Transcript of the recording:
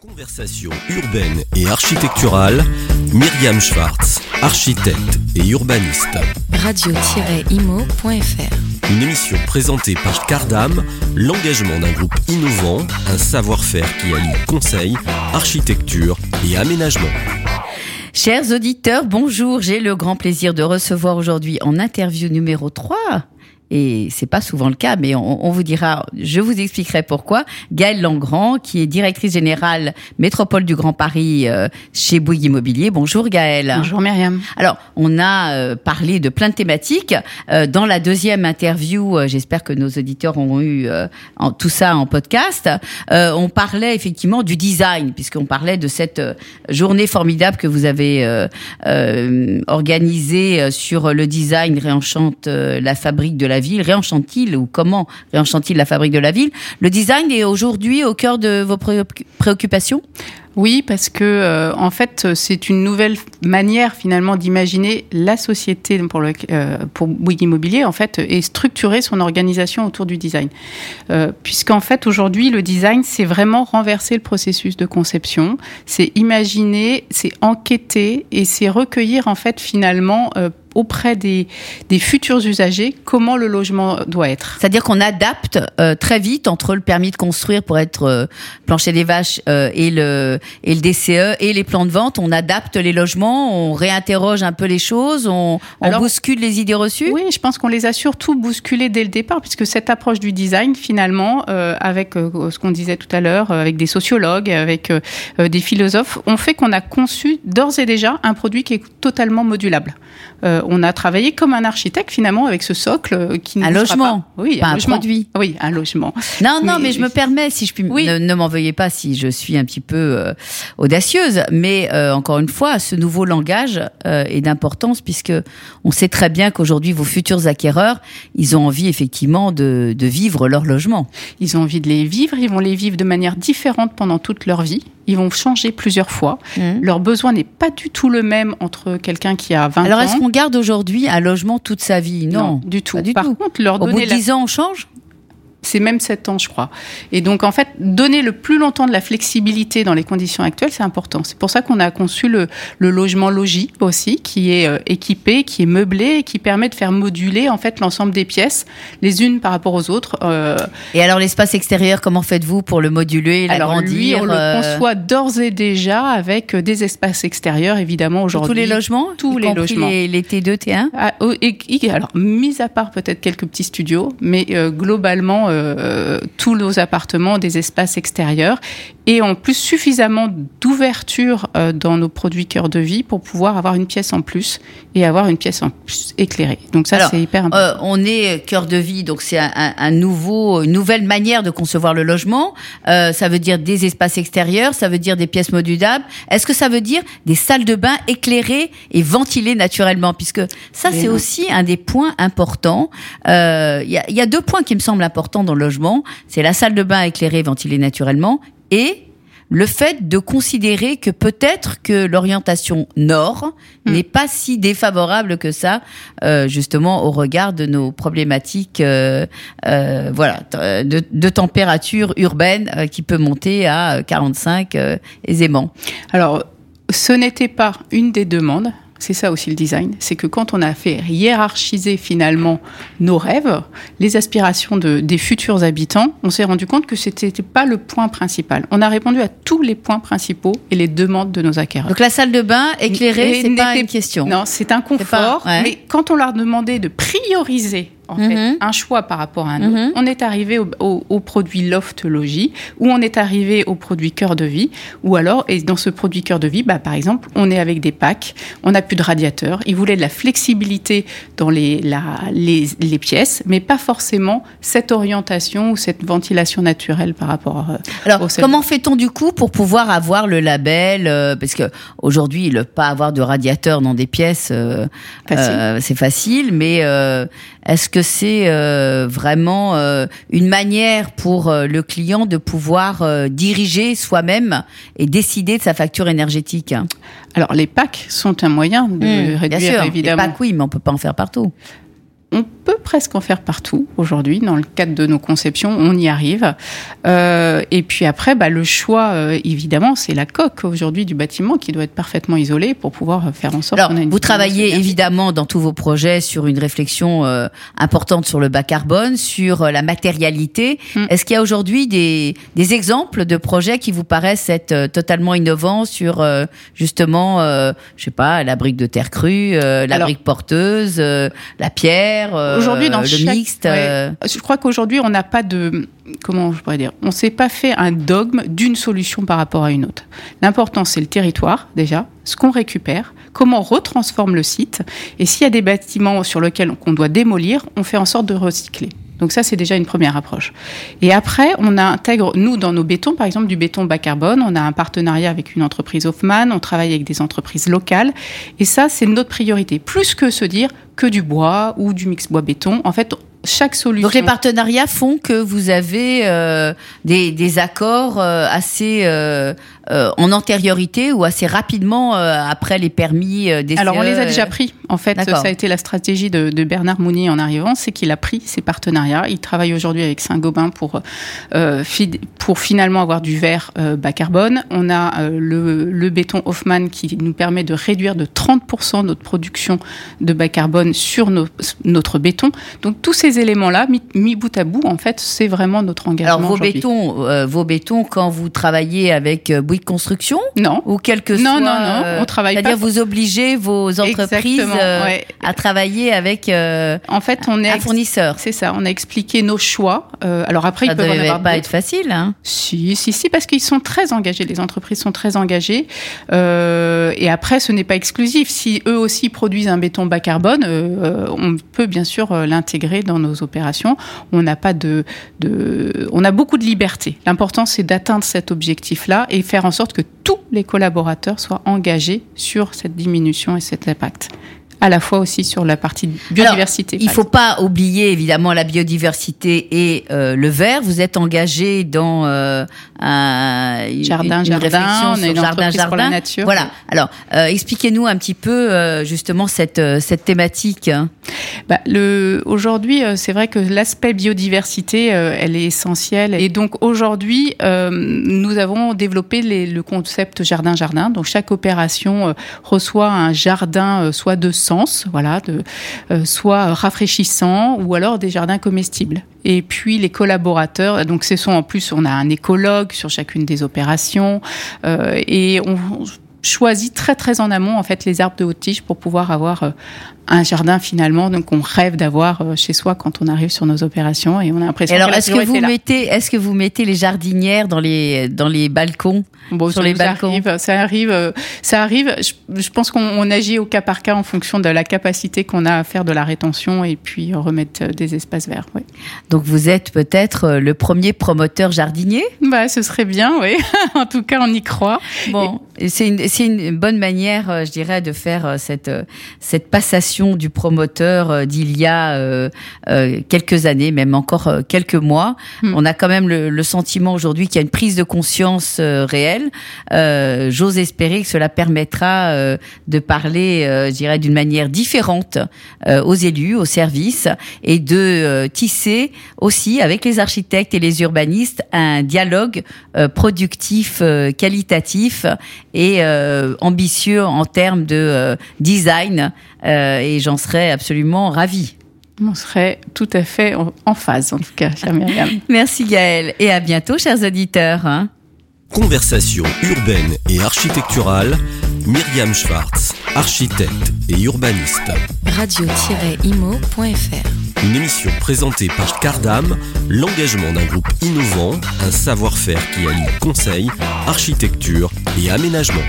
Conversation urbaine et architecturale, Myriam Schwartz, architecte et urbaniste. Radio-imo.fr Une émission présentée par Cardam, l'engagement d'un groupe innovant, un savoir-faire qui allie conseil, architecture et aménagement. Chers auditeurs, bonjour. J'ai le grand plaisir de recevoir aujourd'hui en interview numéro 3 et c'est pas souvent le cas, mais on, on, vous dira, je vous expliquerai pourquoi. Gaëlle Langrand, qui est directrice générale métropole du Grand Paris euh, chez Bouygues Immobilier. Bonjour Gaëlle. Bonjour Myriam. Alors, on a euh, parlé de plein de thématiques. Euh, dans la deuxième interview, j'espère que nos auditeurs ont eu en, tout ça en podcast, on parlait effectivement du design, puisqu'on parlait de cette journée formidable que vous avez organisée sur le design réenchante la fabrique de la ville réenchante-t-il ou comment réenchante-t-il la fabrique de la ville? Le design est aujourd'hui au cœur de vos préoccupations? Oui, parce que euh, en fait, c'est une nouvelle manière finalement d'imaginer la société pour le euh, Bouygues Immobilier en fait et structurer son organisation autour du design. Euh, Puisqu'en fait aujourd'hui le design c'est vraiment renverser le processus de conception, c'est imaginer, c'est enquêter et c'est recueillir en fait finalement auprès des, des, futurs usagers comment le logement doit être. C'est-à-dire qu'on adapte euh, très vite entre le permis de construire pour être euh, plancher des vaches euh, et, le, et le DCE et les plans de vente. On adapte les logements, on réinterroge un peu les choses, on, on Alors, bouscule les idées reçues. Oui, je pense qu'on les a surtout bousculées dès le départ, puisque cette approche du design, finalement, euh, avec ce qu'on disait tout à l'heure, avec des sociologues, avec des philosophes, on fait qu'on a conçu d'ores et déjà un produit qui est totalement modulable. Euh, on a travaillé comme un architecte finalement avec ce socle qui un logement, pas... oui, pas un, un logement. produit, oui, un logement. Non, non, mais, mais je me permets, si je puis, oui. ne, ne m'en veuillez pas si je suis un petit peu euh, audacieuse, mais euh, encore une fois, ce nouveau langage euh, est d'importance puisque on sait très bien qu'aujourd'hui vos futurs acquéreurs, ils ont envie effectivement de, de vivre leur logement. Ils ont envie de les vivre, ils vont les vivre de manière différente pendant toute leur vie ils vont changer plusieurs fois. Mmh. Leur besoin n'est pas du tout le même entre quelqu'un qui a 20 Alors, ans. est-ce qu'on garde aujourd'hui un logement toute sa vie non, non, du tout. Du Par tout. contre, leur Au donner bout de 10 la... ans, on change? C'est même 7 ans, je crois. Et donc, en fait, donner le plus longtemps de la flexibilité dans les conditions actuelles, c'est important. C'est pour ça qu'on a conçu le, le, logement logis aussi, qui est euh, équipé, qui est meublé et qui permet de faire moduler, en fait, l'ensemble des pièces, les unes par rapport aux autres. Euh... Et alors, l'espace extérieur, comment faites-vous pour le moduler, l'agrandir Alors, lui, on euh... le conçoit d'ores et déjà avec des espaces extérieurs, évidemment, aujourd'hui. Tous les logements Tous les logements. Les, les, T2, T1 ah, et, et, Alors, mis à part peut-être quelques petits studios, mais euh, globalement, euh, tous nos appartements, des espaces extérieurs, et en plus suffisamment d'ouverture euh, dans nos produits cœur de vie pour pouvoir avoir une pièce en plus et avoir une pièce en plus éclairée. Donc ça, c'est hyper important. Euh, on est cœur de vie, donc c'est un, un, nouveau, une nouvelle manière de concevoir le logement. Euh, ça veut dire des espaces extérieurs, ça veut dire des pièces modulables. Est-ce que ça veut dire des salles de bain éclairées et ventilées naturellement? Puisque ça, c'est aussi un des points importants. Il euh, y, a, y a deux points qui me semblent importants dans le logement. C'est la salle de bain éclairée ventilée naturellement et le fait de considérer que peut-être que l'orientation nord mmh. n'est pas si défavorable que ça, euh, justement au regard de nos problématiques, euh, euh, voilà, de, de, température urbaine qui peut monter à 45 euh, aisément. Alors, ce n'était pas une des demandes c'est ça aussi le design, c'est que quand on a fait hiérarchiser finalement nos rêves, les aspirations de, des futurs habitants, on s'est rendu compte que c'était pas le point principal. On a répondu à tous les points principaux et les demandes de nos acquéreurs. Donc la salle de bain éclairée, c'est pas une question. Non, c'est un confort. Pas, ouais. Mais quand on leur demandait de prioriser en Mhm. fait, mmh. un choix par rapport à un autre. Mmh. On est arrivé au, au, au, produit ou on est arrivé au produit Cœur de Vie, ou alors, et dans ce produit Cœur de Vie, bah, par exemple, on est avec des packs, on n'a plus de radiateur, ils voulaient de la flexibilité dans les, la, les, les, pièces, mais pas forcément cette orientation ou cette ventilation naturelle par rapport euh, alors, comment fait-on du coup pour pouvoir avoir le label euh, Parce que aujourd'hui, le pas avoir de radiateur dans des pièces, euh, c'est facile. facile, mais est-ce que c'est euh, vraiment euh, une manière pour euh, le client de pouvoir diriger soi-même et décider de sa facture énergétique Alors les packs sont un moyen de mmh, réduire bien sûr. évidemment. Les packs oui, mais on peut pas en faire partout. On peut presque en faire partout aujourd'hui. Dans le cadre de nos conceptions, on y arrive. Euh, et puis après, bah, le choix, euh, évidemment, c'est la coque aujourd'hui du bâtiment qui doit être parfaitement isolée pour pouvoir faire en sorte. Alors, vous travaillez évidemment dans tous vos projets sur une réflexion euh, importante sur le bas carbone, sur euh, la matérialité. Mm. Est-ce qu'il y a aujourd'hui des, des, exemples de projets qui vous paraissent être euh, totalement innovants sur justement, je sais pas, la brique de terre crue, la brique porteuse, la pierre, aujourd'hui dans le mixte Je crois qu'aujourd'hui on n'a pas de comment je pourrais dire, on s'est pas fait un dogme d'une solution par rapport à une autre. L'important c'est le territoire déjà, ce qu'on récupère, comment on retransforme le site, et s'il y a des bâtiments sur lesquels on doit démolir, on fait en sorte de recycler. Donc ça, c'est déjà une première approche. Et après, on intègre, nous, dans nos bétons, par exemple, du béton bas carbone, on a un partenariat avec une entreprise Hoffman, on travaille avec des entreprises locales. Et ça, c'est notre priorité. Plus que se dire que du bois ou du mix bois-béton. En fait, chaque solution. Donc les partenariats font que vous avez euh, des, accords euh, assez euh, euh, en antériorité ou assez rapidement après les permis des Alors on les a déjà pris. En fait, ça a été la stratégie de, de Bernard Mounier en arrivant, c'est qu'il a pris ces partenariats. Il travaille aujourd'hui avec Saint-Gobain pour pour finalement avoir du verre bas carbone. On a le, le béton Hoffman qui nous permet de réduire de 30% notre production de bas carbone sur nos, notre béton. Donc tous ces éléments-là, mis, bout à bout, en fait, c'est vraiment notre engagement. Alors vos bétons, euh, vos bétons, quand vous travaillez avec euh, Bouygues Construction, non, ou quelque non, soit, non, non, on travaille C'est-à-dire vous obligez vos entreprises euh, à travailler avec. en fait, on est un fournisseur. C'est ça. On a expliqué nos choix. alors après, ça ils peuvent en avoir pas être facile. Hein. Si, si, si, parce qu'ils sont très engagés. Les entreprises sont très engagées. et après, ce n'est pas exclusif. Si eux aussi produisent un béton bas carbone, on peut bien sûr l'intégrer dans nos opérations. On n'a pas de, de, on a beaucoup de liberté. L'important, c'est d'atteindre cet objectif-là et faire en sorte que tous les collaborateurs soient engagés sur cette diminution et cet impact à la fois aussi sur la partie biodiversité. il ne faut pas oublier évidemment la biodiversité et euh, le verre. Vous êtes engagé dans euh, un jardin, jardin, on est jardin, jardin. Pour la nature. Voilà. Alors, euh, expliquez-nous un petit peu justement cette cette thématique. Bah, le aujourd'hui, c'est vrai que l'aspect biodiversité, elle est essentielle. Et donc aujourd'hui, nous avons développé les, le concept jardin jardin. Donc chaque opération reçoit un jardin, soit de voilà, de, euh, soit rafraîchissant ou alors des jardins comestibles. Et puis les collaborateurs, donc ce sont en plus, on a un écologue sur chacune des opérations euh, et on choisit très très en amont en fait les arbres de haute tige pour pouvoir avoir euh, un jardin finalement donc on rêve d'avoir euh, chez soi quand on arrive sur nos opérations et on a l'impression alors est-ce que vous mettez est-ce que vous mettez les jardinières dans les dans les balcons bon, sur les balcons? arrive, ça arrive euh, ça arrive je, pense qu'on agit au cas par cas en fonction de la capacité qu'on a à faire de la rétention et puis remettre des espaces verts oui. donc vous êtes peut-être le premier promoteur jardinier? Bah ce serait bien oui. En tout cas on y croit. Bon c'est une c'est une bonne manière, euh, je dirais, de faire euh, cette, euh, cette passation du promoteur d'il y a quelques années, même encore quelques mois. Hmm. On a quand même le, sentiment aujourd'hui qu'il y a une prise de conscience réelle. J'ose espérer que cela permettra de parler, je dirais, d'une manière différente aux élus, aux services, et de tisser aussi avec les architectes et les urbanistes un dialogue productif, qualitatif et euh, ambitieux en termes de euh, design euh, et j'en serais absolument ravie. On serait tout à fait en phase, en tout cas, chère Myriam. Merci Gaëlle et à bientôt, chers auditeurs. Hein. Conversation urbaine et architecturale, Myriam Schwartz, architecte et urbaniste. Radio-imo.fr Une émission présentée par Cardam, l'engagement d'un groupe innovant, un savoir-faire qui allie conseil, architecture et aménagement.